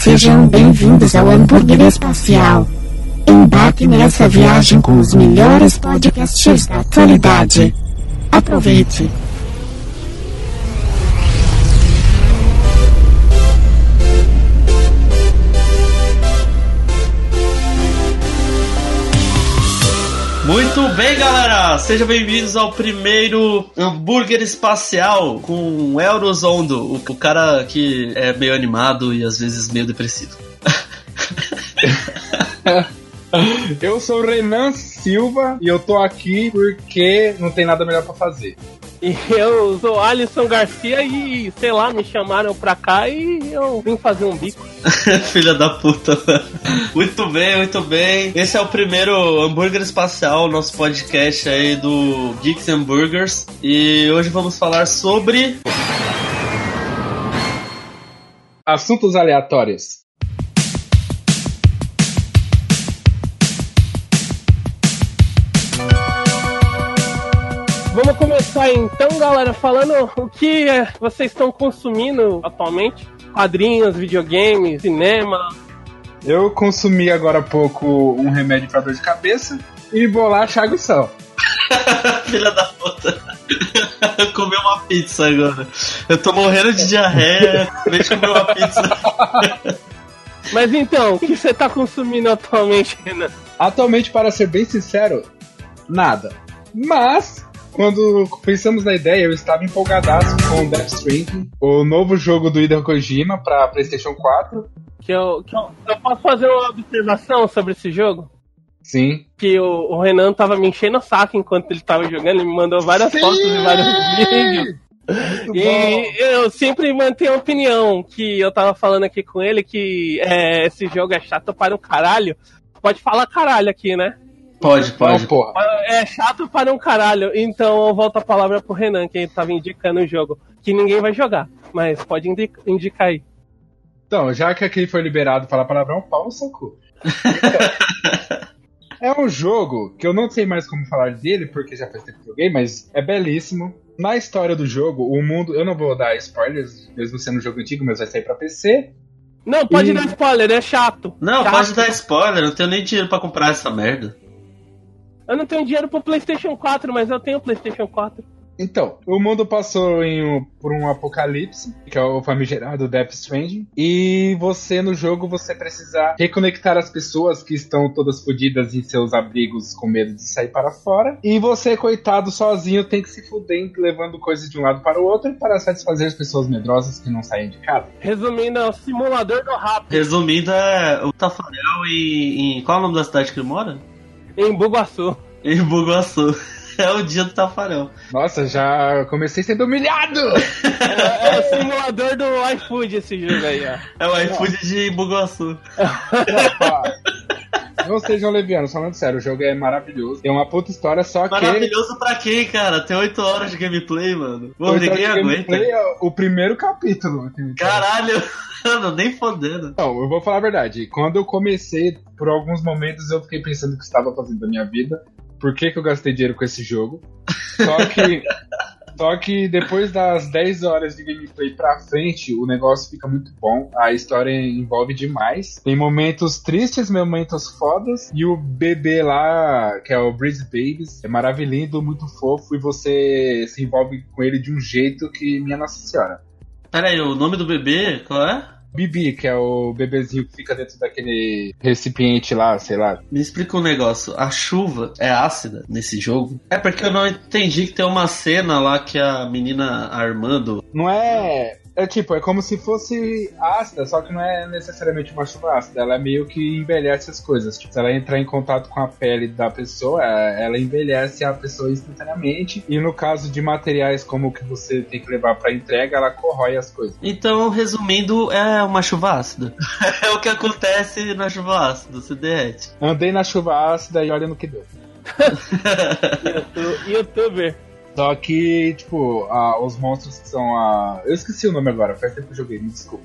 Sejam bem-vindos ao Hambúrguer Espacial. Embarque nessa viagem com os melhores podcasts da atualidade. Aproveite! Muito bem, galera! Sejam bem-vindos ao primeiro hambúrguer espacial com Euros Ondo, o, o cara que é meio animado e às vezes meio depressivo. Eu sou o Renan Silva e eu tô aqui porque não tem nada melhor pra fazer. E eu sou Alisson Garcia e, sei lá, me chamaram pra cá e eu vim fazer um bico. Filha da puta. Muito bem, muito bem. Esse é o primeiro hambúrguer espacial, nosso podcast aí do Geeks and Burgers. E hoje vamos falar sobre. Assuntos aleatórios. Vamos começar então, galera, falando o que vocês estão consumindo atualmente. Quadrinhos, videogames, cinema. Eu consumi agora há pouco um remédio pra dor de cabeça e bolacha, água e sal. Filha da puta. Comeu uma pizza agora. Eu tô morrendo de diarreia. Acabei de comer uma pizza. Mas então, o que você tá consumindo atualmente, Renan? Atualmente, para ser bem sincero, nada. Mas, quando pensamos na ideia, eu estava empolgadaço com Death Stranding, o novo jogo do Hideo Kojima para PlayStation 4. Que eu, que eu, eu posso fazer uma observação sobre esse jogo? Sim. Que o, o Renan tava me enchendo o saco enquanto ele tava jogando, ele me mandou várias Sim! fotos e vários vídeos. Muito bom. E eu sempre mantenho a opinião que eu tava falando aqui com ele que é, esse jogo é chato para um caralho. Pode falar caralho aqui, né? Pode, pode. Não, porra. É chato para um caralho. Então eu volto a palavra pro Renan, que ele tava indicando o jogo. Que ninguém vai jogar, mas pode indi- indicar aí. Então, já que aqui foi liberado falar palavrão, pau no seu cu. É um jogo que eu não sei mais como falar dele, porque já faz tempo que joguei, mas é belíssimo. Na história do jogo, o mundo. Eu não vou dar spoilers, mesmo sendo um jogo antigo, mas vai sair pra PC. Não, pode E- dar spoiler, é chato. Não, Chato. pode dar spoiler, não tenho nem dinheiro pra comprar essa merda. Eu não tenho dinheiro pro PlayStation 4, mas eu tenho PlayStation 4. Então, o mundo passou em um- por um apocalipse, que é o famigerado Death Stranding, e você no jogo você precisa reconectar as pessoas que estão todas fodidas em seus abrigos com medo de sair para fora, e você, coitado, sozinho tem que se fuder levando coisas de um lado para o outro para satisfazer as pessoas medrosas que não saem de casa. Resumindo, é o simulador do rápido Resumindo, é o Tafarel em, em. Qual é o nome da cidade que ele mora? em Bugaçu. Em Bugaçu. É o dia do Tafarel. Nossa, já comecei sendo humilhado! É, é o simulador do iFood esse jogo aí, ó. É o iFood de Bugaçu. não sejam levianos, falando sério, o jogo é maravilhoso, tem uma puta história, só que... Maravilhoso pra quem, cara? Tem 8 horas de gameplay, mano. Pô, ninguém aguenta. gameplay é o primeiro capítulo. Caralho, mano, nem fodendo. Não, eu vou falar a verdade. Quando eu comecei, por alguns momentos eu fiquei pensando o que estava fazendo da minha vida. Por que, que eu gastei dinheiro com esse jogo? Só que. Só que depois das 10 horas de gameplay pra frente, o negócio fica muito bom. A história envolve demais. Tem momentos tristes, momentos fodas. E o bebê lá, que é o Breeze Babies, é maravilhoso, muito fofo. E você se envolve com ele de um jeito que, minha Nossa Senhora. Pera aí, o nome do bebê, qual é? Bibi, que é o bebezinho que fica dentro daquele recipiente lá, sei lá. Me explica um negócio. A chuva é ácida nesse jogo? É porque eu não entendi que tem uma cena lá que a menina Armando. Não é. É tipo, é como se fosse ácida, só que não é necessariamente uma chuva ácida. Ela meio que envelhece as coisas. Tipo, se ela entrar em contato com a pele da pessoa, ela envelhece a pessoa instantaneamente. E no caso de materiais como o que você tem que levar pra entrega, ela corrói as coisas. Então, resumindo, é uma chuva ácida. é o que acontece na chuva ácida, se derrete. Andei na chuva ácida e olha no que deu. Youtu- Youtuber. Só que, tipo, a- os monstros que são a. Eu esqueci o nome agora, faz tempo que eu joguei, me desculpa.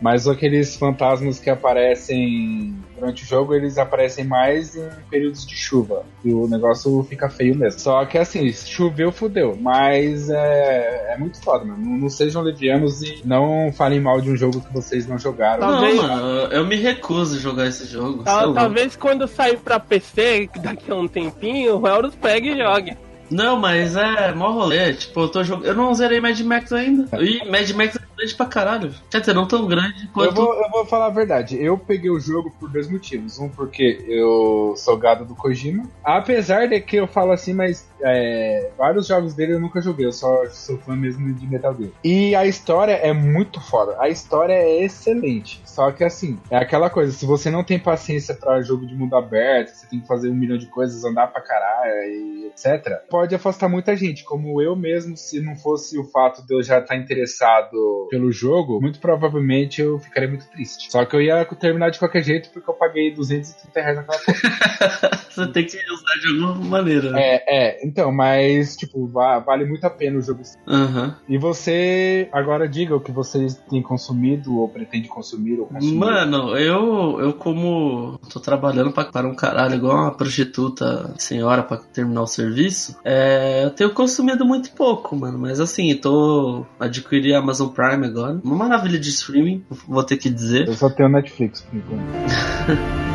Mas aqueles fantasmas que aparecem durante o jogo, eles aparecem mais em períodos de chuva. E o negócio fica feio mesmo. Só que assim, choveu, fudeu. Mas é, é muito foda, mano. Não, não sejam levianos e não falem mal de um jogo que vocês não jogaram. Talvez... Não, mano, eu me recuso a jogar esse jogo. Tal, talvez quando sair pra PC, daqui a um tempinho, o Elros pegue e jogue. Não, mas é mó rolê. Tipo, eu tô jogando. Eu não zerei Mad Max ainda. E Mad Max grande pra caralho. Quer dizer, não tão grande quanto. Eu vou, eu vou falar a verdade. Eu peguei o jogo por dois motivos. Um, porque eu sou gado do Kojima. Apesar de que eu falo assim, mas é, vários jogos dele eu nunca joguei. Eu só sou fã mesmo de Metal Gear. E a história é muito foda. A história é excelente. Só que assim, é aquela coisa. Se você não tem paciência para jogo de mundo aberto, você tem que fazer um milhão de coisas, andar pra caralho e etc. Pode afastar muita gente. Como eu mesmo, se não fosse o fato de eu já estar interessado pelo jogo, muito provavelmente eu ficaria muito triste. Só que eu ia terminar de qualquer jeito porque eu paguei 230 reais naquela porra. Você tem que usar de alguma maneira. É, é. Então, mas, tipo, vale muito a pena o jogo. Uhum. E você, agora diga o que vocês têm consumido ou pretende consumir ou consumir. Mano, eu, eu como tô trabalhando pra, para um caralho, igual uma prostituta senhora pra terminar o serviço, é, eu tenho consumido muito pouco, mano. Mas assim, tô adquiri a Amazon Prime Prime agora. Uma maravilha de streaming, vou ter que dizer. Eu só tenho Netflix por enquanto.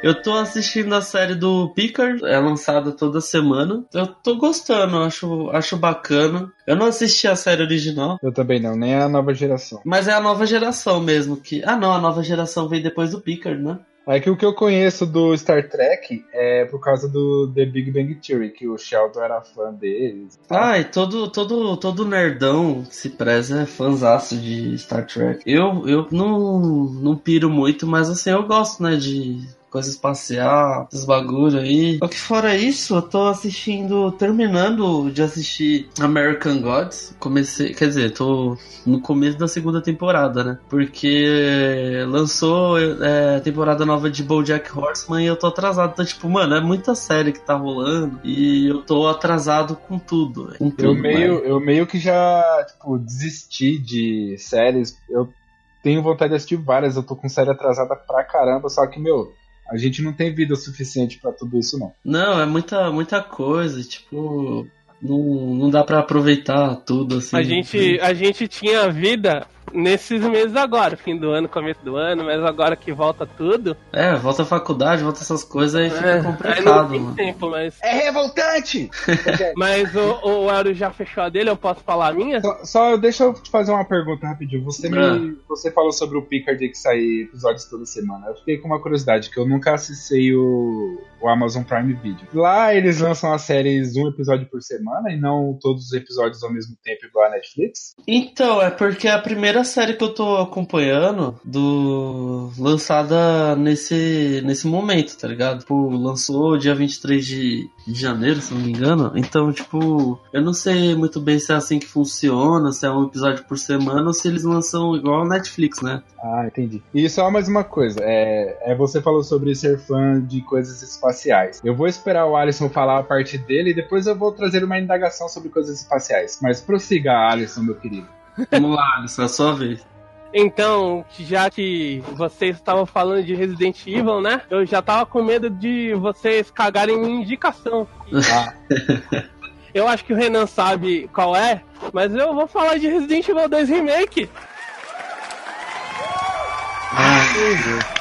Eu tô assistindo a série do Picard, é lançada toda semana. Eu tô gostando, acho, acho bacana. Eu não assisti a série original. Eu também não, nem a nova geração. Mas é a nova geração mesmo que. Ah, não, a nova geração veio depois do Picard, né? É que o que eu conheço do Star Trek é por causa do The Big Bang Theory, que o Sheldon era fã deles. Ah, e todo, todo, todo nerdão se preza é fãzaço de Star Trek. Eu, eu não, não piro muito, mas assim, eu gosto, né, de coisa espacial, esses bagulho aí. O que fora isso, eu tô assistindo, terminando de assistir American Gods. Comecei, quer dizer, tô no começo da segunda temporada, né? Porque lançou é, temporada nova de BoJack Horseman e eu tô atrasado. Então, tipo, mano, é muita série que tá rolando e eu tô atrasado com tudo. Com tudo eu meio, eu meio que já, tipo, desisti de séries. Eu tenho vontade de assistir várias, eu tô com série atrasada pra caramba, só que, meu, a gente não tem vida suficiente para tudo isso, não. Não, é muita, muita coisa, tipo. Não, não dá para aproveitar tudo assim. A gente, a gente tinha vida nesses meses agora, fim do ano, começo do ano, mas agora que volta tudo. É, volta a faculdade, volta essas coisas aí fica é, complicado. Aí não tem tempo, mas... É revoltante! mas o, o Aro já fechou a dele, eu posso falar a minha? Só, só deixa eu te fazer uma pergunta rapidinho. Você, me, ah. você falou sobre o Picard que sai episódios toda semana. Eu fiquei com uma curiosidade, que eu nunca acessei o, o Amazon Prime Video. Lá eles lançam as séries um episódio por semana e não todos os episódios ao mesmo tempo igual a Netflix? Então, é porque a primeira primeira série que eu tô acompanhando do lançada nesse nesse momento, tá ligado? Tipo, lançou dia 23 de, de janeiro, se não me engano. Então, tipo, eu não sei muito bem se é assim que funciona, se é um episódio por semana ou se eles lançam igual a Netflix, né? Ah, entendi. E só mais uma coisa, é, é você falou sobre ser fã de coisas espaciais. Eu vou esperar o Alisson falar a parte dele e depois eu vou trazer uma indagação sobre coisas espaciais. Mas prossiga, Alisson, meu querido. Vamos lá, Alisson, é a sua vez. Então, já que vocês estavam falando de Resident Evil, né? Eu já tava com medo de vocês cagarem minha indicação. Ah. eu acho que o Renan sabe qual é, mas eu vou falar de Resident Evil 2 Remake. Ah,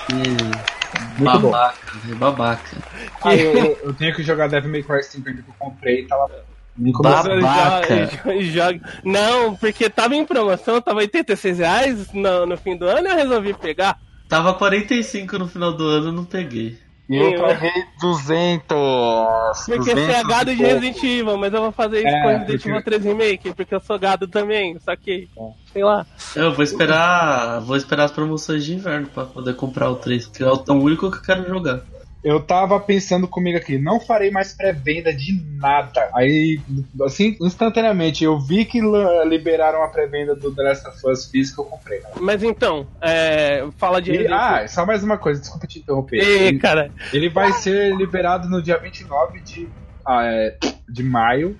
que babaca, babaca. Ah, eu, eu, tenho que jogar Devil May Cry 5 que eu comprei e tava Babaca. Joga, Não, porque tava em promoção, tava 86 reais no, no fim do ano e eu resolvi pegar. Tava 45 no final do ano, não peguei. E eu paguei 200. Porque 200 você é gado de Resident Evil, mas eu vou fazer isso é, com Resident Evil 3 Remake, porque eu sou gado também, só que, é. sei lá. Eu vou esperar, vou esperar as promoções de inverno pra poder comprar o 3, que é o tão único que eu quero jogar eu tava pensando comigo aqui, não farei mais pré-venda de nada. Aí, assim, instantaneamente, eu vi que liberaram a pré-venda do The Last of Us eu comprei. Mas então, é, fala de. E, ah, só mais uma coisa, desculpa te interromper. Ei, ele, cara. Ele vai ser liberado no dia 29 de, ah, é, de maio.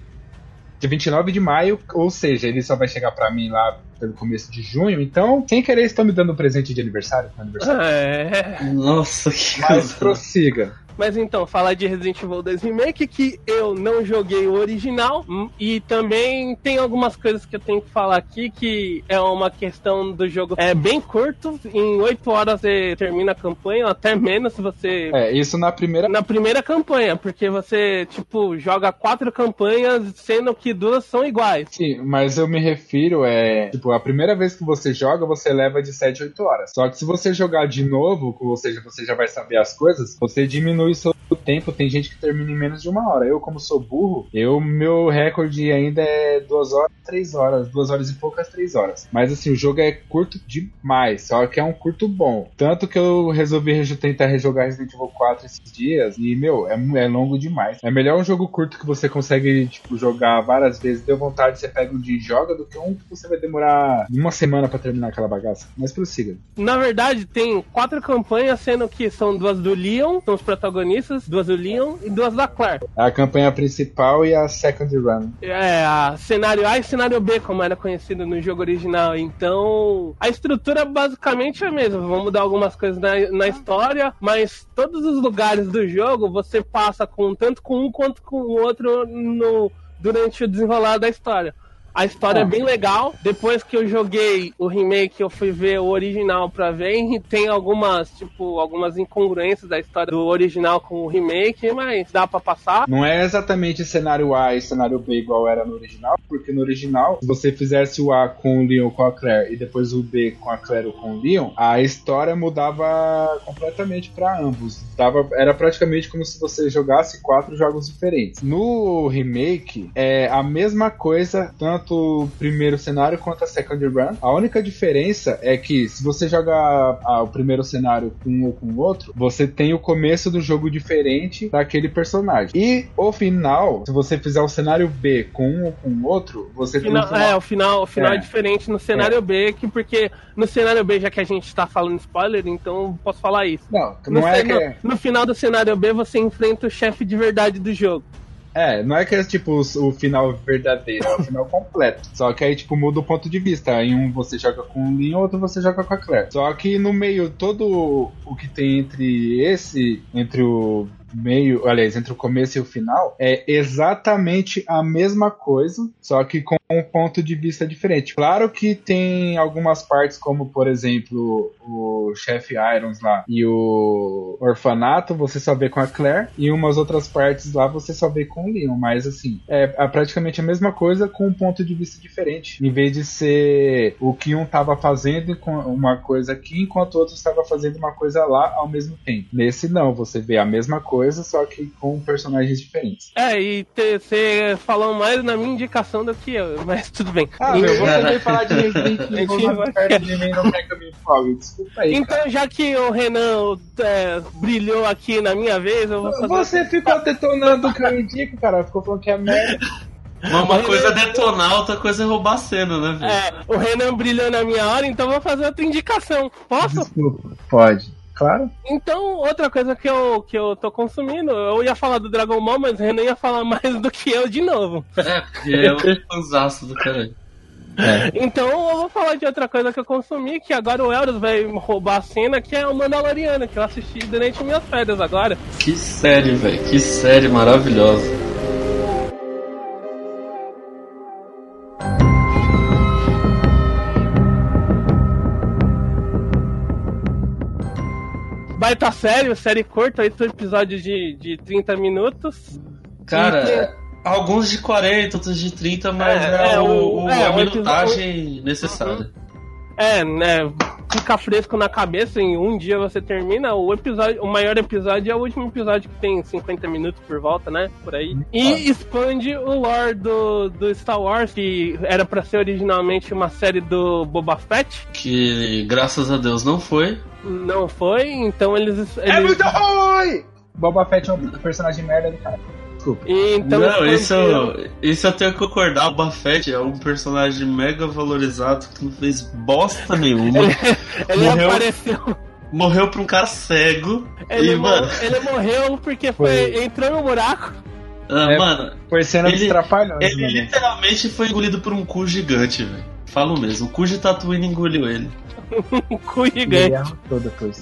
Dia 29 de maio, ou seja, ele só vai chegar para mim lá pelo começo de junho, então, sem querer, estão me dando um presente de aniversário. aniversário. É. Nossa, que Mas coisa. prossiga. Mas então, falar de Resident Evil 2 Remake, que eu não joguei o original, hum, e também tem algumas coisas que eu tenho que falar aqui, que é uma questão do jogo é bem curto, em 8 horas você termina a campanha, ou até menos se você... É, isso na primeira. Na primeira campanha, porque você, tipo, joga quatro campanhas, sendo que duas são iguais. Sim, mas eu me refiro, é. Tipo, a primeira vez que você joga, você leva de 7 a 8 horas. Só que se você jogar de novo, ou seja, você já vai saber as coisas, você diminui seu tempo. Tem gente que termina em menos de uma hora. Eu, como sou burro, eu, meu recorde ainda é 2 horas, 3 horas. 2 horas e poucas, 3 horas. Mas assim, o jogo é curto demais. Só que é um curto bom. Tanto que eu resolvi tentar rejogar Resident Evil 4 esses dias. E, meu, é, é longo demais. É melhor um jogo curto que você consegue, tipo, jogar várias vezes. Deu vontade, você pega um dia e joga, do que um que você vai demorar uma semana pra terminar aquela bagaça. Mas prossiga. Na verdade, tem quatro campanhas, sendo que são duas do Leon, são os protagonistas, duas do Leon e duas da Claire. A campanha principal e a second run. É, a cenário A e cenário B, como era conhecido no jogo original. Então, a estrutura basicamente é a mesma. Vão mudar algumas coisas na, na história, mas todos os lugares do jogo você passa com tanto com um quanto com o outro no, durante o desenrolar da história. A história é bem legal. Depois que eu joguei o remake, eu fui ver o original pra ver. E tem algumas, tipo, algumas incongruências da história do original com o remake, mas dá pra passar. Não é exatamente cenário A e cenário B igual era no original, porque no original, se você fizesse o A com o Leon com a Claire e depois o B com a Claire ou com o Leon, a história mudava completamente para ambos. Dava, era praticamente como se você jogasse quatro jogos diferentes. No remake, é a mesma coisa, tanto o primeiro cenário quanto a second run. A única diferença é que se você joga a- o primeiro cenário com um ou com o outro, você tem o começo do jogo diferente daquele personagem. E o final, se você fizer o cenário B com um ou com o outro, você tem Final- o final. é, o final, o final é. É. diferente no cenário B, que porque no cenário B, já que a gente tá falando spoiler, então posso falar isso. Não, No, não é que é, no, no final do cenário B, você enfrenta o chefe de verdade do jogo. É, não é que é tipo o, final verdadeiro, é o final completo. Só que aí tipo muda o ponto de vista. Em um você joga com o Leon, outro você joga com a Claire. Só que no meio todo o que tem entre esse, entre o meio, aliás, entre o começo e o final, é exatamente a mesma coisa, só que com um ponto de vista diferente. Claro que tem algumas partes, como por exemplo o chefe Irons lá e o orfanato, você só vê com a Claire, e umas outras partes lá você só vê com o Leon, mas assim, é, praticamente a mesma coisa com um ponto de vista diferente. Em vez de ser o que um tava fazendo uma coisa aqui, enquanto o outro estava fazendo uma coisa lá ao mesmo tempo. Nesse não, você vê a mesma coisa, só que com personagens diferentes. É, e você falou mais na minha indicação do que eu, mas tudo bem. Ah, E- meu, você veio falar de Resident Evil vai- perto de mim, não quer que eu me empolgue. Desculpa aí, cara. Então, já que o Renan é, brilhou aqui na minha vez, eu vou fazer. Você ficou detonando o que eu indico, cara. Ficou falando que é merda. Uma, uma coisa é detonar, outra coisa é roubar a cena, né, velho? É, o Renan brilhou na minha hora, então eu vou fazer outra indicação. Posso? Desculpa. Pode. Claro. Então, outra coisa que eu, que eu tô consumindo, eu ia falar do Dragon Ball, mas o Renan ia falar mais do que eu de novo. É, porque é um fanzaço do caralho. Então eu vou falar de outra coisa que eu consumi, que agora o Elros vai roubar a cena, que é o Mandaloriano, que eu assisti durante minhas férias agora. Que série, velho. Que série maravilhosa. Baita série, série curta, oito episódios de, de 30 minutos. Cara, tem- alguns de 40, outros de 30, mas É, é, é, o, o- é, a minutagem necessária. É, né? Fica fresco na cabeça, em um dia você termina. O episódio, o maior episódio é o último episódio que tem 50 minutos por volta, né? Por aí. E expande o lore do, do Star Wars, que era pra ser originalmente uma série do Boba Fett. Que graças a Deus não foi. Não foi, então eles. É eles muito ruim! Boba Fett é um personagem merda do cara. Desculpa. e então não, isso, eu- isso eu tenho que concordar. O Buffett é um personagem mega valorizado que não fez bosta nenhuma. Ele morreu. apareceu. Morreu pra um cara cego. Ele, e, mo- mano, ele morreu porque foi, Foi. entrou no buraco. Ah, É, mano, Foi cena Ele- trapalhões. ele né? literalmente foi engolido por um cu gigante, velho. Falo mesmo, o cu de Tatooine engoliu ele. Um cu Ele gigante. depois.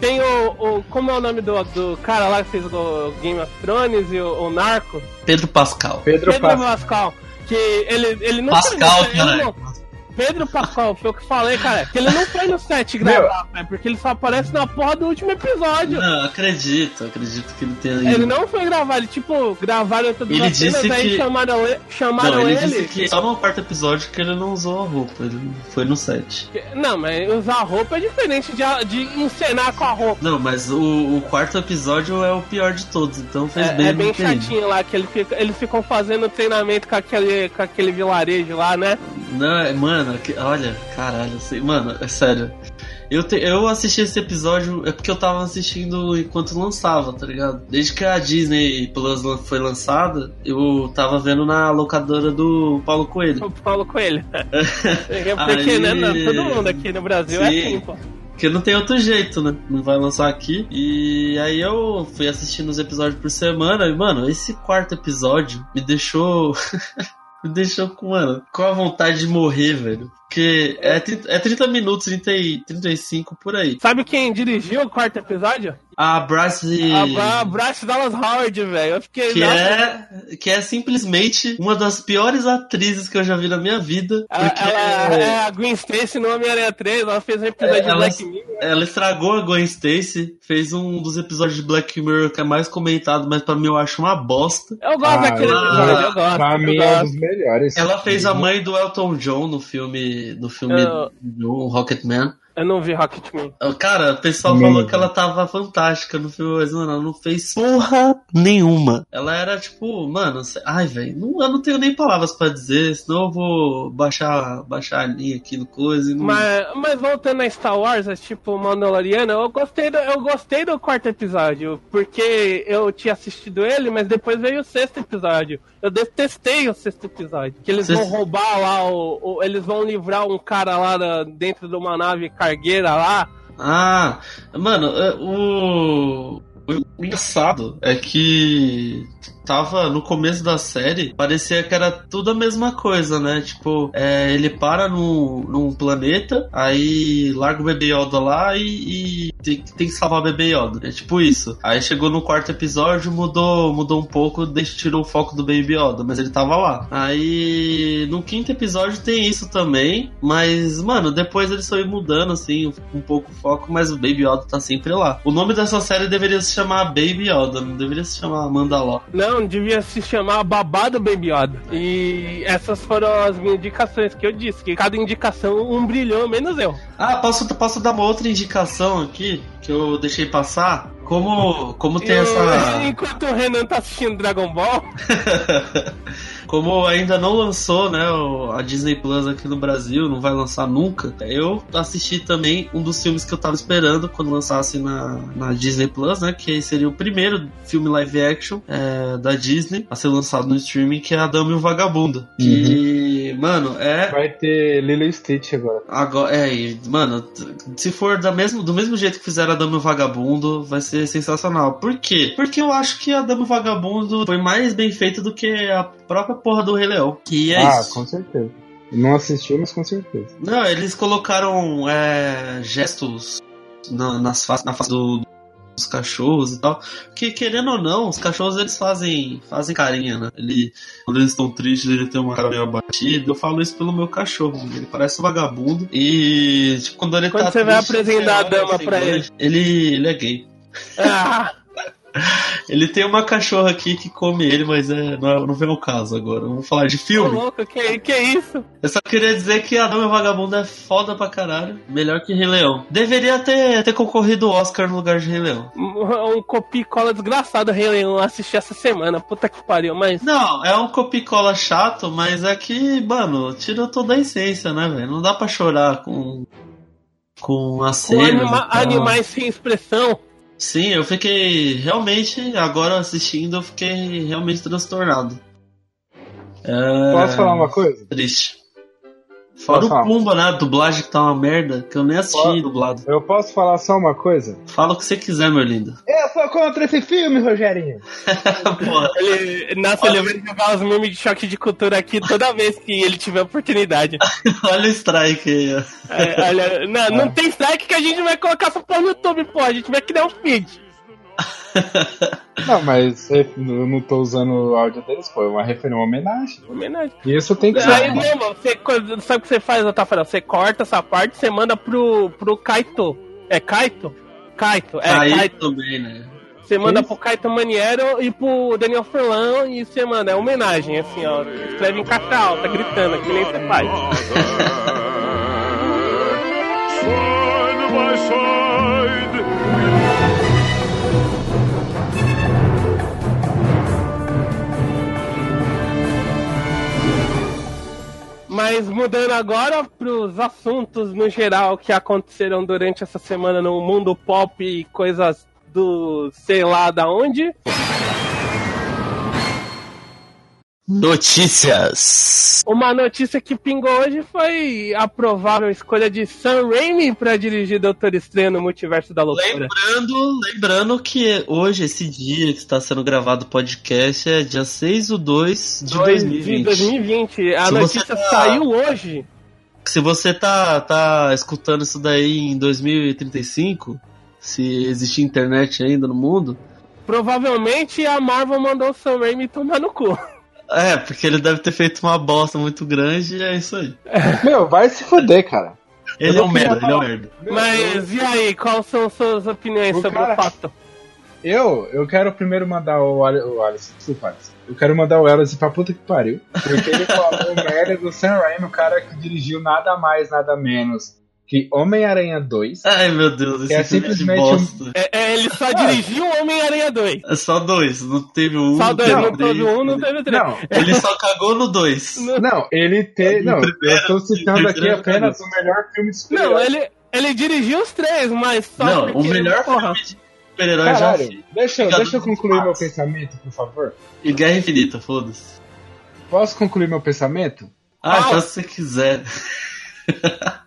Tem o, o. Como é o nome do, do cara lá que fez o Game of Thrones e o, o Narco? Pedro Pascal. Pedro, Pedro Pascal. Pascal. Que ele, ele não Pascal, ele não- Pedro Pascal, foi o que falei, cara. Que ele não foi no set gravar, velho, porque ele só aparece na porra do último episódio. Não, acredito, acredito que ele tenha ido. Ele não foi gravar, ele, tipo, gravaram todas Ele as cenas, disse aí que- chamaram, ele- chamaram Não, ele, ele. disse que só no quarto episódio que ele não usou a roupa, ele foi no set. Não, mas usar roupa é diferente de, de encenar com a roupa. Não, mas o, o quarto episódio é o pior de todos, então fez É, bem é bem chatinho lá, que ele fica, eles ficam fazendo treinamento com aquele, com aquele vilarejo lá, né? Não, é- mano, que- olha, caralho, assim, mano, é sério. Eu, te- eu assisti esse episódio é porque eu tava assistindo enquanto lançava, tá ligado? Desde que a Disney Plus foi lançada, eu tava vendo na locadora do Paulo Coelho. O Paulo Coelho. Porque, Aí- né, não, todo mundo aqui no Brasil é Sim. assim, pô. Porque não tem outro jeito, né? Não vai lançar aqui. E aí eu fui assistindo os episódios por semana. E, mano, esse quarto episódio me deixou. me deixou com, mano, com a vontade de morrer, velho. Porque é, 30 é 30 minutos, 30 e 35 por aí. Sabe quem dirigiu o quarto episódio? A Bryce. A, a Bryce Dallas Howard, velho. Eu fiquei. Que nossa, é, que é simplesmente uma das piores atrizes que eu já vi na minha vida. Ela, Porque ela é a Gwen Stacy no Homem-Aranha 3, ela fez um episódio de Ela- Black Mirror. Ela estragou a Gwen Stacy, fez um dos episódios de Black Mirror que é mais comentado, mas pra mim eu acho uma bosta. Eu gosto Ah, daquele ela- episódio, eu gosto. Pra mim é um dos melhores. Ela fez a mãe do Elton John no filme no filme Eu- do Rocketman. Eu não vi Rocketman. Cara, o pessoal falou que ela tava fantástica no filme, mas mano, ela não fez porra nenhuma. Ela era tipo, mano, ai velho, eu não tenho nem palavras pra dizer, senão eu vou baixar, baixar a linha aqui no coisa e não. Mas, mas voltando a Star Wars, é tipo Mandaloriano, eu gostei, do, eu gostei do quarto episódio, porque eu tinha assistido ele, mas depois veio o sexto episódio. Eu detestei o sexto episódio. Que eles Sexto- vão roubar lá, o, o- eles vão livrar um cara lá da- dentro de uma nave cargueira lá. Ah, mano, é, o. O engraçado é que tava no começo da série, parecia que era tudo a mesma coisa, né? Tipo, é, ele para num, num planeta, aí larga o bebê Yoda lá e, e tem, tem que salvar o bebê Yoda. É tipo isso. Aí chegou no quarto episódio, mudou, mudou um pouco, deixa, tirou o foco do Baby Yoda, mas ele tava lá. Aí no quinto episódio tem isso também, mas, mano, depois eles foi mudando, assim, um pouco o foco, mas o Baby Yoda tá sempre lá. O nome dessa série deveria se chamar Baby Yoda, não deveria se chamar Mandalor. Não, devia se chamar Babado Baby Yoda. E essas foram as minhas indicações que eu disse, que cada indicação um brilhou, menos eu. Ah, posso, posso dar uma outra indicação aqui que eu deixei passar? Como, como tem Eu- essa. Enquanto o Renan tá assistindo Dragon Ball, Como ainda não lançou, né, a Disney Plus aqui no Brasil, não vai lançar nunca, eu assisti também um dos filmes que eu tava esperando quando lançasse na, na Disney Plus, né, que seria o primeiro filme live action é, da Disney a ser lançado no streaming, que é A Dama e o Vagabundo. Mano, é Vai ter Lilo Stitch agora. Agora, é, mano, se for da mesmo, do mesmo jeito que fizeram a Dama Vagabundo, vai ser sensacional. Por quê? Porque eu acho que a Dama Vagabundo foi mais bem feito do que a própria porra do Rei Leão. Que é ah, isso. com certeza. Não assistiu, mas com certeza. Não, eles colocaram é, gestos na, nas fa na face do- dos cachorros e tal. Que querendo ou não, os cachorros eles fazem, fazem carinha, né? Ele, quando eles estão tristes, ele tem uma cara meio abatida. Eu falo isso pelo meu cachorro. Ele parece um vagabundo. E tipo, quando ele Quando tá você vai triste, apresentar você a dama olha pra ele. Ele, ele é gay. ah, Ele tem uma cachorra aqui que come ele, mas é, não, é- não vem ao caso agora. Vamos falar de ô filme. louco, que, que isso? Eu só queria dizer que a Dama e o Vagabundo é foda pra caralho. Melhor que Rei Leão. Deveria ter, ter concorrido o Oscar no lugar de Rei Leão. Um copia e cola desgraçado Rei Leão assisti essa semana, puta que pariu, mas. Não, é um copicola chato, mas é que, mano, tira toda a essência, né, velho? Não dá pra chorar com. Com a Com cena. anima- animais sem expressão. Sim, eu fiquei realmente, agora assistindo, eu fiquei realmente transtornado. É... Posso falar uma coisa? Triste. Fora Posso o falar? Pumba, né? A dublagem que tá uma merda, que eu nem assisti Posso? dublado. Eu posso falar só uma coisa? Fala o que você quiser, meu lindo. Eu sou contra esse filme, Rogerinho. Ele, nossa, ele vai jogar os memes de choque de cultura aqui toda vez que ele tiver oportunidade. Olha o strike aí, ó. É, olha, não, não tem strike que a gente vai colocar essa porra no YouTube, pô. A gente vai criar um feed. Não, mas eu não tô usando o áudio deles, foi uma referência, uma homenagem. Homenagem. E isso tem que Aí, ser. não, mano, você, sabe o que você faz, Tafarel? Você corta essa parte, você manda pro, pro Kaito. É Kaito? Kaito, é aí Kaito. também, né? Você manda Isso. pro Kaito Maniero e pro Daniel Furlan e você manda, é homenagem, assim, ó. Escreve em caixa alta, gritando, que nem você faz. Side by side. Mas mudando agora pros assuntos no geral que aconteceram durante essa semana no mundo pop e coisas do sei lá da onde. Notícias. Uma notícia que pingou hoje foi a provável escolha de Sam Raimi pra dirigir Doutor Estranho no Multiverso da Loucura. Lembrando, lembrando que hoje, esse dia que está sendo gravado o podcast, é dia 6 do 2 de Dois- 2020. De 2020. A Se notícia tá- saiu hoje. Se você tá, tá escutando isso daí em 2035, se existe internet ainda no mundo, Provavelmente a Marvel mandou o Sam Raimi tomar no cu. É, porque ele deve ter feito uma bosta muito grande e é isso aí. Meu, vai se fuder, cara. Ele é Eu um merda, ele é um merda. Mas e aí, quais são suas opiniões O sobre cara- o fato? Eu, eu quero primeiro mandar o, Ali- o Alisson, desculpa, Alisson. Eu quero mandar o Alisson pra puta que pariu. Porque ele falou merda do Sam Raimi, o cara que dirigiu nada mais, nada menos que Homem-Aranha 2. Ai meu Deus, esse É filme de simplesmente um- bosta. É, é, ele só dirigiu o Homem-Aranha 2. É só dois, não teve um. Só dois, teve não teve um, não teve três. Não, Ele só cagou no dois. não, ele tem. Não, primeiro- eu tô citando aqui apenas o melhor filme de super Não, ele, ele dirigiu os três, mas só Não, o melhor porra. filme de super-herói já deixa, eu- deixa eu concluir meu pensamento, por favor. E Guerra Infinita, foda-se. Posso concluir meu pensamento? Ah, se você quiser.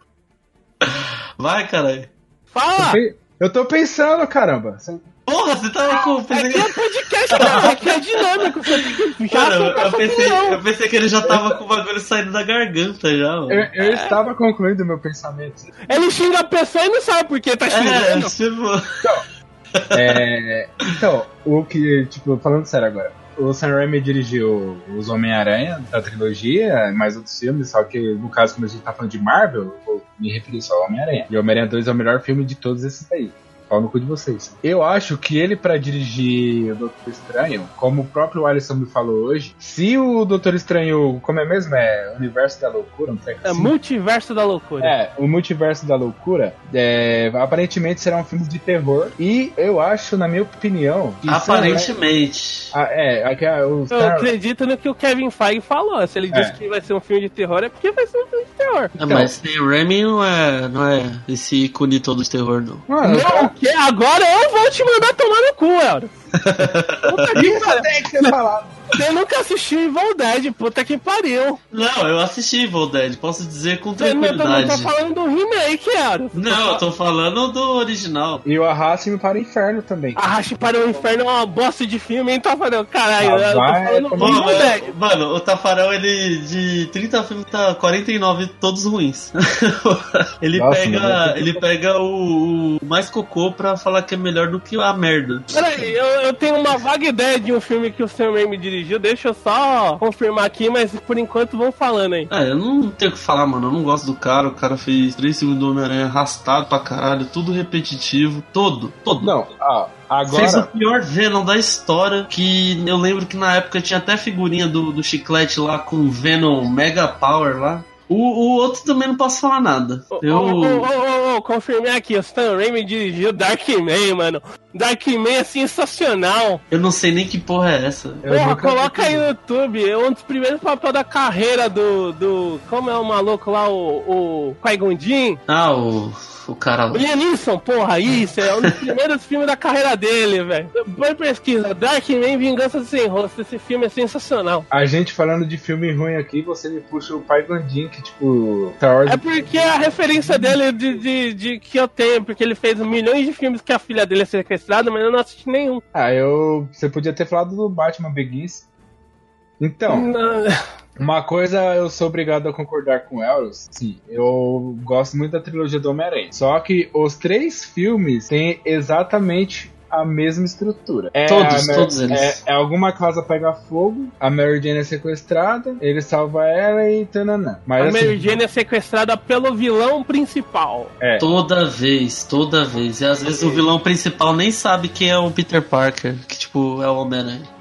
Vai, caralho. Fala! Eu tô pensando, caramba. Porra, você tava com. Aqui é podcast, cara. Aqui é dinâmico. Que já Cara, eu, pensei, eu pensei que ele já tava com o bagulho saindo da garganta já, mano. Eu, eu estava concluindo meu pensamento. Ele xinga a pessoa e não sabe por que tá É, xingando. tipo. É, então, o que, tipo, falando sério agora, o Sam Raimi dirigiu os Homem-Aranha da trilogia, mais outros filmes, só que no caso, como a gente tá falando de Marvel, eu me referir só ao Homem-Aranha. E Homem-Aranha 2 é o melhor filme de todos esses aí. Pau no cu de vocês. Eu acho que ele, pra dirigir o Doutor Estranho, como o próprio Alisson me falou hoje, se o Doutor Estranho, como é mesmo? É Universo da Loucura, não sei É multiverso da loucura. é, o Multiverso da Loucura, é, aparentemente será um filme de terror. E eu acho, na minha opinião, que Aparentemente. Ah, é, aqui, ah, o Eu Sam- acredito no que o Kevin Feige falou. Se ele É. disse que vai ser um filme de terror, é porque vai ser um filme de terror. É, mas Sam Raimi não é, não é esse ícone todo de terror, não. Mano, Não, o quê? Agora eu vou te mandar tomar no cu, Elro. Puta que pariu. tem que ser falado. Você nunca assistiu Evil Dead, puta que pariu. Não, eu assisti Evil Dead, posso dizer com Você não tá tranquilidade. falando do remake, Elro. Não, eu tô falando do original. E o Arraste-me para o Inferno também. Arraste para o Inferno é uma bosta de filme, hein, falando? Caralho, Ah, eu tô falando do Evil Dead. mano, o Tafarel, ele de 30 filmes tá 49 todos ruins. ele Nossa, pega, mano. ele pega o, o mais cocô pra falar que é melhor do que a merda. Peraí, eu, eu tenho uma vaga ideia de um filme que o Sam Raimi dirigiu, deixa eu só confirmar aqui, mas por enquanto vão falando aí. Ah, eu não tenho o que falar, mano. Eu não gosto do cara. O cara fez 3 segundos do Homem-Aranha arrastado pra caralho, tudo repetitivo. Todo, todo. Não, ah, Fez o agora. pior Venom da história. Que eu lembro que na época tinha até figurinha do, do chiclete lá com Venom Mega Power lá. O, o outro também não posso falar nada. Ô, Eu. ô, ô, ô, ô, confirmei aqui, o Sam Raimi dirigiu Darkman, mano. Darkman é sensacional. Eu não sei nem que porra é essa. Porra, coloca aí no YouTube. É um dos primeiros papéis da carreira do. do como é o maluco lá, o. o Qui-Gon? Ah, o. o cara lá. O Liam Neeson, porra, isso, é um dos primeiros filmes da carreira dele, velho. Põe pesquisa, Darkman Vingança Sem Rosto, esse filme é sensacional. A gente falando de filme ruim aqui, você me puxa o Pai Gandin, que tipo, Wars... É porque a referência dele de, de, de que eu tenho, porque ele fez milhões de filmes que a filha dele é sequestrada, mas eu não assisti nenhum. Ah, eu... Você podia ter falado do Batman Begins. Então... Não. Uma coisa eu sou obrigado a concordar com Elros. Sim, eu gosto muito da trilogia do Homem-Aranha. Só que os três filmes têm exatamente a mesma estrutura. É Todos, todos eles. É, é alguma casa pega fogo, a Mary Jane é sequestrada, ele salva ela e tananã. Mas A assim, Mary Jane é sequestrada pelo vilão principal. é, Toda vez, toda vez. E às vezes o vilão principal nem sabe quem é o Peter Parker, que tipo, é o Homem-Aranha.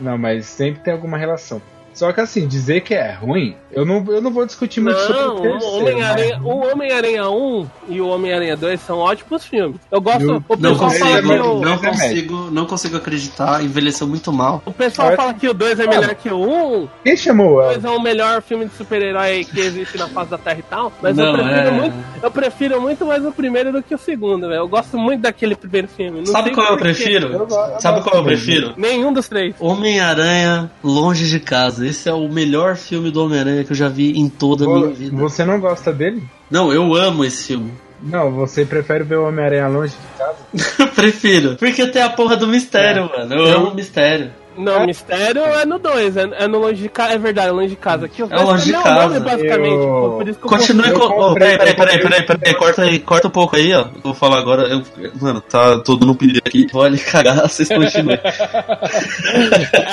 Não, mas sempre tem alguma relação. Só que assim, dizer que é ruim, eu não, eu não vou discutir muito sobre Não, o o terceiro, Homem-Aranha mas- o Homem-Aranha 1 e o Homem-Aranha 2 são ótimos filmes. Eu gosto. Eu- o Não pessoal fala consigo, que é o, não consigo, não consigo acreditar, envelheceu muito mal. o pessoal Olha- fala que o 2 é melhor que o 1. Quem chamou O ela? 2 é o melhor filme de super-herói que existe na face da Terra e tal. Mas Não, eu prefiro é- muito. Eu prefiro muito mais o primeiro do que o segundo, velho. Eu gosto muito daquele primeiro filme. Não Sabe sei qual eu prefiro? Eu Sabe qual eu prefiro? Nenhum dos três. Homem-Aranha Longe de Casa. Esse é o melhor filme do Homem-Aranha que eu já vi em toda a minha vida. Você não gosta dele? Não, eu amo esse filme. Não, você prefere ver o Homem-Aranha longe de casa? Prefiro. Porque tem a porra do mistério, mano. Eu Eu- amo mistério. Não, mistério é no 2, é, é no longe de casa. É verdade, é longe de casa. Aqui, É longe de meu casa. basicamente. Eu- Por, por isso que Continue com. Oh, peraí, peraí, peraí, peraí, peraí, corta aí, corta um pouco aí, ó. Eu vou falar agora. Eu, mano, tá todo no pedido aqui. Vou ali cagar, vocês continuem.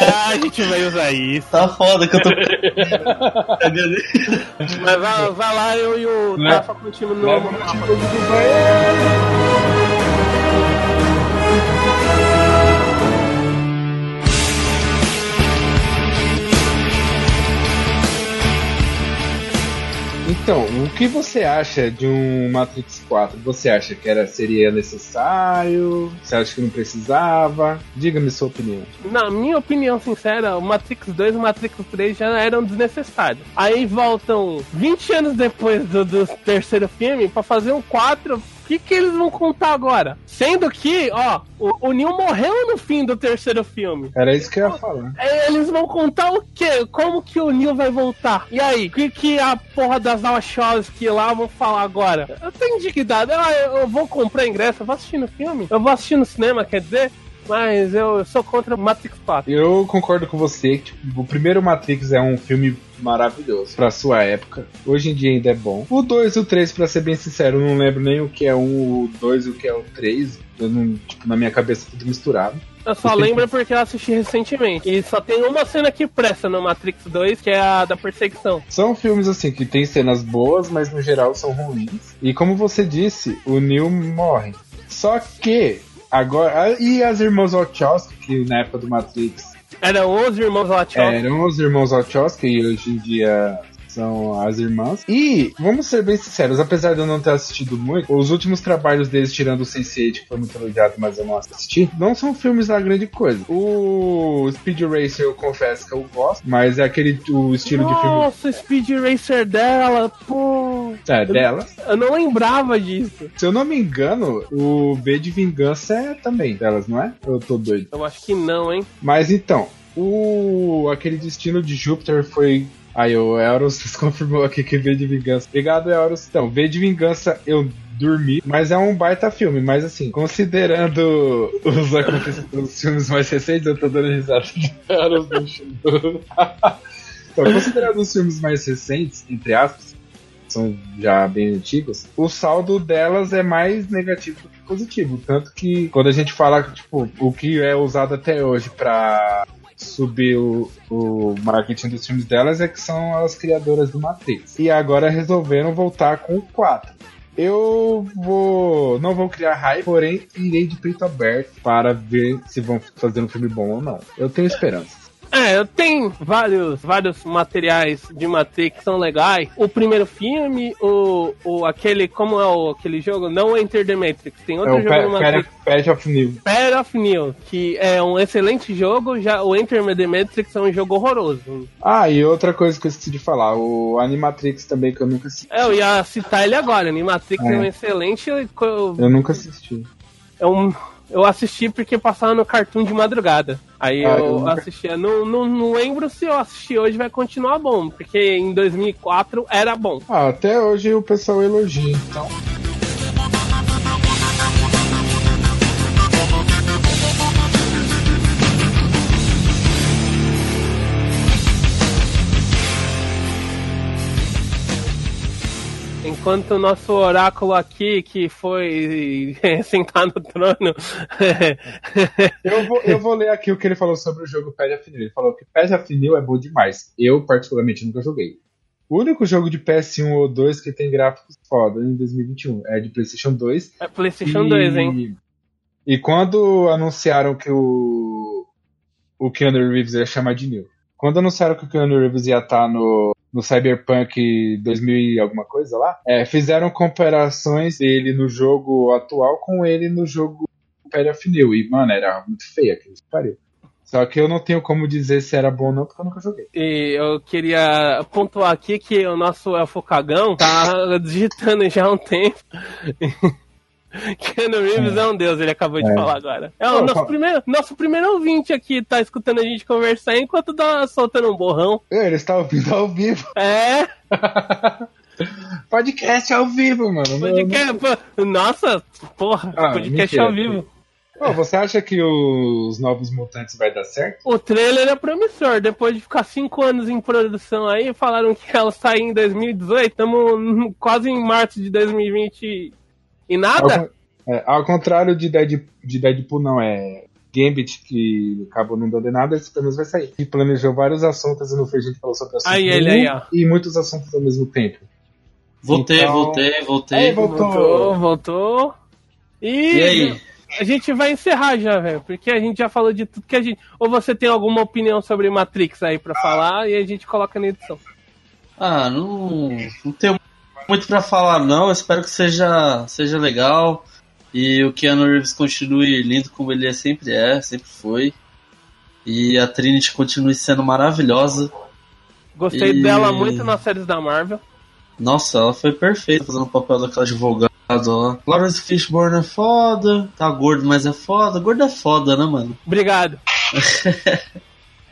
Ah, a gente vai usar isso. Tá foda que eu tô. Mas vai, vai lá, eu e o Né? Tafa continuam no Leva Então, o que você acha de um Matrix 4? Você acha que era, seria necessário? Você acha que não precisava? Diga-me sua opinião. Na minha opinião sincera, o Matrix 2 e o Matrix 3 já eram desnecessários. Aí voltam 20 anos depois do, do terceiro filme pra fazer um 4. O que, que eles vão contar agora? Sendo que, ó, o, o Neo morreu no fim do terceiro filme. Era isso que eu ia falar. Aí Eles vão contar o quê? Como que o Neo vai voltar? E aí, o que, que a porra das Wachowski lá vão falar agora? Eu tô indignado. Ah, eu, eu vou comprar ingresso, eu vou assistir no filme? Eu vou assistir no cinema, quer dizer? Mas eu sou contra o Matrix 4. Eu concordo com você que tipo, o primeiro Matrix é um filme maravilhoso pra sua época. Hoje em dia ainda é bom. O 2 e o 3, pra ser bem sincero, eu não lembro nem o que é um, o 2 e o que é o 3. Eu não, tipo, na minha cabeça tudo misturado. Eu só lembro porque eu assisti recentemente. E só tem uma cena que presta no Matrix 2, que é a da perseguição. São filmes assim que tem cenas boas, mas no geral são ruins. E como você disse, o Neo morre. Só que agora e as irmãs Wachowski, que na época do Matrix Eram os irmãos Wachowski. eram os irmãos Wachowski e hoje em dia são as irmãs. E, vamos ser bem sinceros, apesar de eu não ter assistido muito, os últimos trabalhos deles, tirando o Sense8, que foi muito elogiado, mas eu não assisti, não são filmes da grande coisa. O Speed Racer eu confesso que eu gosto, mas é aquele o estilo de filme Nossa, o Speed Racer dela, pô. é, dela. Eu não lembrava disso. Se eu não me engano, o B de Vingança é também delas, não é? Eu tô doido. Eu acho que não, hein? Mas então, o aquele destino de Júpiter foi. Aí o Eros confirmou aqui que V de Vingança. Obrigado, Eros. Então, V de Vingança eu dormi, mas é um baita filme. Mas assim, considerando os acontecimentos dos filmes mais recentes, eu tô dando risada de Eros no. Então, considerando os filmes mais recentes, entre aspas, são já bem antigos, o saldo delas é mais negativo do que positivo. Tanto que quando a gente fala, tipo, o que é usado até hoje pra subir o, o marketing dos filmes delas é que são as criadoras do Matrix. E agora resolveram voltar com o 4. Eu vou. Não vou criar hype, porém irei de peito aberto para ver se vão fazer um filme bom ou não. Eu tenho esperança. É, tem vários, vários materiais de Matrix que são legais. O primeiro filme, o, o aquele, como é o, aquele jogo? Não Enter the Matrix. Tem É outro o jogo no Pa- Matrix. Pa- Path of New. Path of New, que é um excelente jogo. Já o Enter the Matrix é um jogo horroroso. Ah, e outra coisa que eu esqueci de falar, o Animatrix também, que eu nunca assisti. É, eu ia citar ele agora. Animatrix é, É. um excelente. Eu nunca assisti. É um, eu assisti porque passava no Cartoon de madrugada. Aí Ah, eu nunca- assistia. Não, não, não lembro se eu assisti hoje vai continuar bom, porque em 2004 era bom. Ah, até hoje o pessoal elogia, então. Enquanto o nosso oráculo aqui, que foi sentar no trono. Eu vou, eu vou ler aqui o que ele falou sobre o jogo of New. Ele falou que of New é bom demais. Eu, particularmente, nunca joguei. O único jogo de PS1 ou 2 que tem gráficos foda em 2021 é de PlayStation 2. é PlayStation e, 2, hein? E quando anunciaram que o, o Keanu Reeves ia chamar de New. Quando anunciaram que o Keanu Reeves ia estar no, no Cyberpunk 2000 e alguma coisa lá, é, fizeram comparações dele no jogo atual com ele no jogo Path of New. E, mano, era muito feio aquilo pariu. Só que eu não tenho como dizer se era bom ou não, porque eu nunca joguei. E eu queria pontuar aqui que o nosso Elfo Cagão tá digitando já há um tempo. Keanu Reeves é. um deus, ele acabou de É. falar agora. É o nosso primeiro, nosso primeiro ouvinte aqui, tá escutando a gente conversar enquanto tá soltando um borrão. É, Ele está ouvindo ao vivo. É, Podcast ao vivo, mano. Não- podcast. pô, Nossa, porra, Ah, podcast ao vivo. Você acha que os Novos Mutantes vai dar certo? O trailer é promissor. Depois de ficar cinco anos em produção aí, falaram que ela sai em 2018. Estamos quase em março de 2020 e Ao, nada. con- é, ao contrário de, Dead, de Deadpool, não é Gambit, que acabou não dando nada, esse pelo menos vai sair. E planejou vários assuntos e no fim a gente falou sobre assuntos Aí ele aí, ó. e muitos assuntos ao mesmo tempo. Voltei, Então- voltei, voltei. Aí, voltou. Voltou, voltou. E, E aí? a gente vai encerrar já, velho. Porque a gente já falou de tudo que a gente. Ou você tem alguma opinião sobre Matrix aí pra falar e a gente coloca na edição. Ah, não, não tenho muito pra falar não. Eu espero que seja, seja legal e o Keanu Reeves continue lindo como ele é, sempre é, sempre foi. E a Trinity continue sendo maravilhosa. Gostei E- dela muito nas séries da Marvel. Nossa, ela foi perfeita fazendo o papel daquela advogada lá. Lawrence Fishburne é foda, tá gordo, mas é foda. Gordo é foda, né, mano? Obrigado.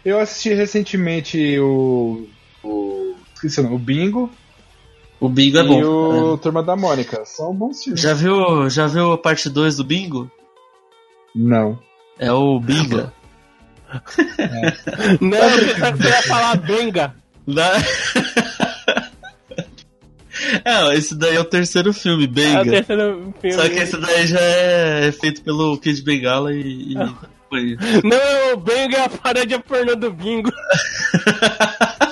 Eu assisti recentemente o. o esqueci o nome, o Bingo O Bingo é e bom. o Turma da Mônica. São bons É. filmes. Já viu, já viu a parte 2 do Bingo? Não. É o Binga. Não, eu pensava que você ia falar Benga. Da... é, esse daí é o terceiro filme, É o Benga. terceiro filme. Só que esse daí já é feito pelo Kid Bengala e. e foi. Não, o Benga é a paródia pornô do Bingo.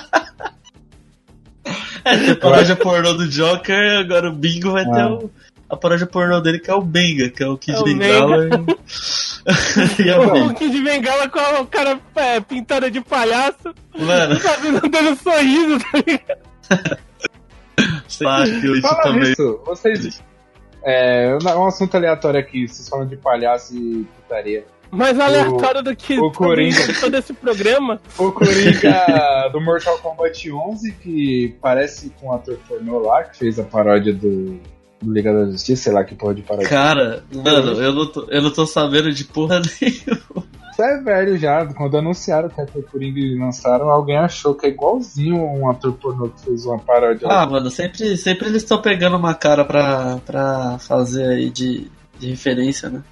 É, tem a paródia pornô do Joker, agora o Bingo vai ter Ah. o, a paródia pornô dele que é o Benga, que é o Kid É o Bengala. E... e a O. Kid Bengala com a cara é, pintada de palhaço, Mano, fazendo dando sorriso, tá ligado? fácil isso Fala também. nisso, vocês. É um assunto aleatório aqui, vocês falam de palhaço e putaria. Mais aleatório do que o Coringa. todo, esse programa. O Coringa do Mortal Kombat 11, que parece com o ator pornô lá, que fez a paródia do, do Liga da Justiça, sei lá que porra de paródia. Cara, mano, eu não, tô, eu não tô sabendo de porra nenhuma. Isso é velho já, quando anunciaram que o Coringa e lançaram, alguém achou que é igualzinho um ator pornô que fez uma paródia Ah, lá. mano, sempre, sempre eles estão pegando uma cara pra, pra fazer aí de, de referência, né?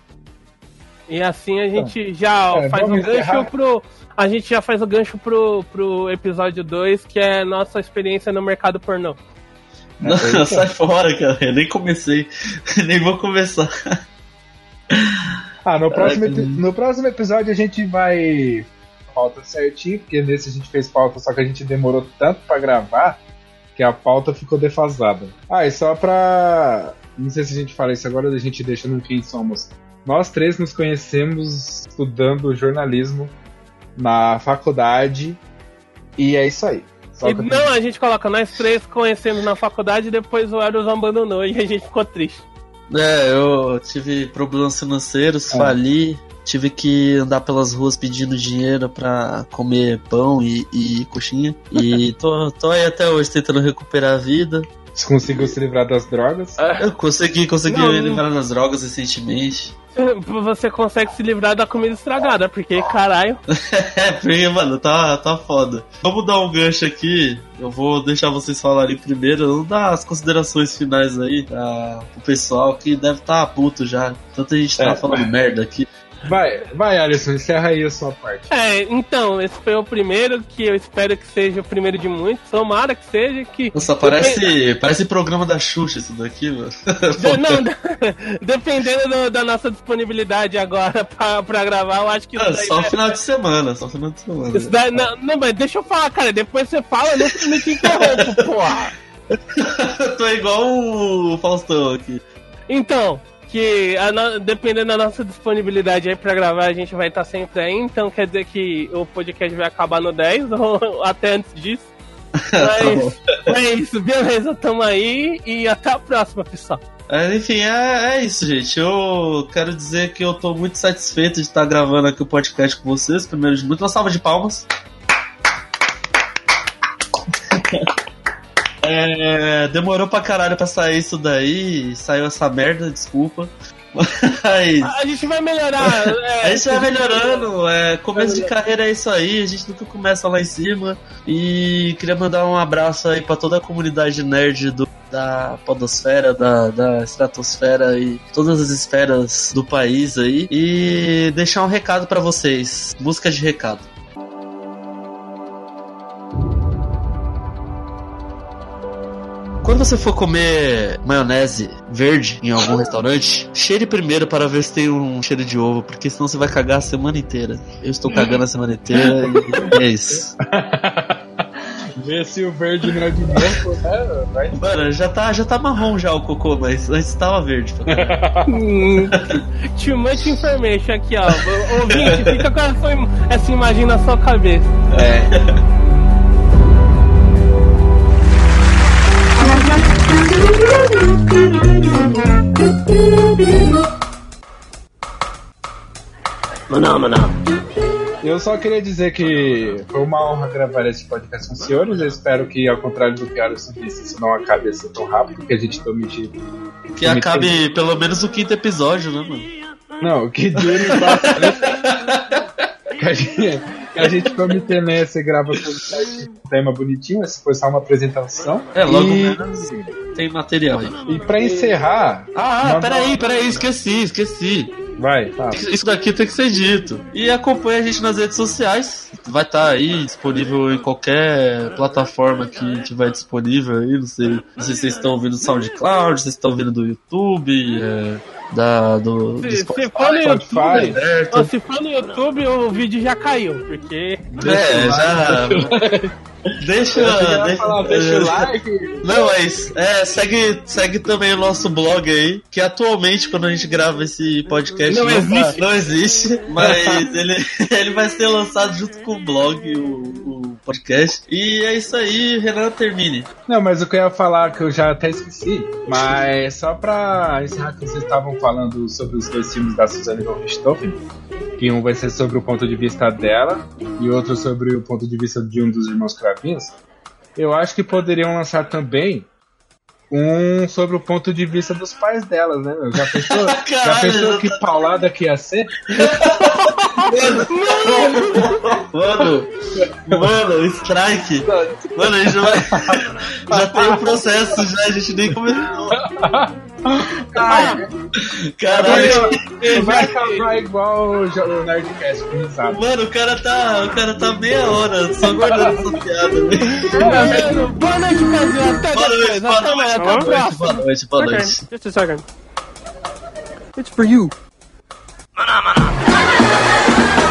E assim a gente já ó, É, faz o gancho encerrar. pro. A gente já faz o gancho pro, pro episódio 2, que é nossa experiência no mercado pornô. É, Não, é isso. sai fora, cara. Eu nem comecei. nem vou começar. Ah, no próximo, epi- no próximo episódio a gente vai pauta certinho, porque nesse a gente fez pauta, só que a gente demorou tanto pra gravar que a pauta ficou defasada. Ah, e só pra. Não sei se a gente fala isso agora, a gente deixa no quem somos. Nós três nos conhecemos estudando jornalismo na faculdade. E é isso aí. E não, a gente coloca nós três conhecendo na faculdade e depois o Eros abandonou e a gente ficou triste. É, eu tive problemas financeiros, É. fali, tive que andar pelas ruas pedindo dinheiro pra comer pão e, e coxinha. E tô, tô aí até hoje tentando recuperar a vida. Você conseguiu se livrar das drogas? Eu consegui, consegui Não, me não- livrar das drogas recentemente. Você consegue se livrar da comida estragada, porque caralho. É, porque, mano, tá, tá foda. Vamos dar um gancho aqui. Eu vou deixar vocês falarem primeiro. Vamos dar as considerações finais aí pra, pro pessoal que deve estar tá puto já. Tanta gente tá É. falando merda aqui. Vai, vai, Alisson, encerra aí a sua parte. É, então, esse foi o primeiro que eu espero que seja o primeiro de muitos. Tomara que seja que. Nossa, parece, parece programa da Xuxa isso daqui, mano. De- Não, dependendo do- da nossa disponibilidade agora pra, pra gravar, eu acho que Ah, só é- final de semana, só final de semana. isso daí- não, não, mas deixa eu falar, cara. Depois você fala, eu não, te interrompo, porra. Tô igual o Faustão aqui. Então, que no- dependendo da nossa disponibilidade aí pra gravar, a gente vai estar sempre aí. Então quer dizer que o podcast vai acabar no 10 ou até antes disso. Mas é isso, beleza, tamo aí e até a próxima, pessoal. É, enfim, é, é isso, gente. Eu quero dizer que eu tô muito satisfeito de estar gravando aqui o podcast com vocês. Primeiro de muito, uma salva de palmas. É, demorou pra caralho pra sair isso daí, saiu essa merda, desculpa. Mas A gente vai melhorar. É, a gente vai melhorando, é, começo de carreira é isso aí, a gente nunca começa lá em cima. E queria mandar um abraço aí pra toda a comunidade nerd do, da podosfera, da, da estratosfera e todas as esferas do país aí. E deixar um recado pra vocês, música de recado. Quando você for comer maionese verde em algum restaurante, cheire primeiro para ver se tem um cheiro de ovo, porque senão você vai cagar a semana inteira. Eu estou cagando a semana inteira e é isso. Vê se o verde não é de novo, né? Vai. Mano, já tá, já tá marrom já o cocô, mas antes tava verde. Hum, Too much information aqui, ó. Ouvinte, fica com essa, im- essa imagem na sua cabeça. Eu só queria dizer que foi uma honra gravar esse podcast com os senhores. Eu espero que, ao contrário do que Alisson disse, isso não acabe assim tão rápido, que a gente tome de. Que acabe pelo menos o quinto episódio, né, mano? Não, que dure bastante. que, a gente, que a gente tome tenência e grava com um tema bonitinho. Essa foi só uma apresentação. É, logo e, menos tem material aí. e pra encerrar. Ah, manda- peraí, peraí, esqueci, esqueci. Vai, tá. Isso daqui tem que ser dito. E acompanha a gente nas redes sociais. Vai estar aí disponível em qualquer plataforma que tiver disponível aí. Não sei, não sei se vocês estão ouvindo do SoundCloud, se vocês estão ouvindo do YouTube, é, da, do, do Se, se Spotify. for no. YouTube, se for no YouTube, o vídeo já caiu, porque. É, já. Deixa. Deixa, falar, deixa o like. Não, mas é, segue, segue também o nosso blog aí, que atualmente, quando a gente grava esse podcast, Não tá- existe. não existe, mas ele, ele vai ser lançado junto com o blog, o, o podcast. E é isso aí, Renan, termine. Não, mas o que eu ia falar que eu já até esqueci, mas só pra encerrar que vocês estavam falando sobre os dois filmes da Suzanne von Richthofen, que um vai ser sobre o ponto de vista dela e outro sobre o ponto de vista de um dos irmãos Cravinhos, eu acho que poderiam lançar também um sobre o ponto de vista dos pais delas, né? meu? Já pensou, já pensou que paulada que ia ser? Mano, mano, strike. Mano, a gente já, vai- já tem o processo, já, a gente nem começou. Caralho. Vai acabar igual o Nerdcast, com risada. Mano, o cara tá. O cara tá meia hora só guardando essa piada, velho. Boa noite, Brasil. Até Boa noite, depois. boa Até boa a noite, próxima. boa noite, boa noite. Just a second. It's for you. Maná, maná.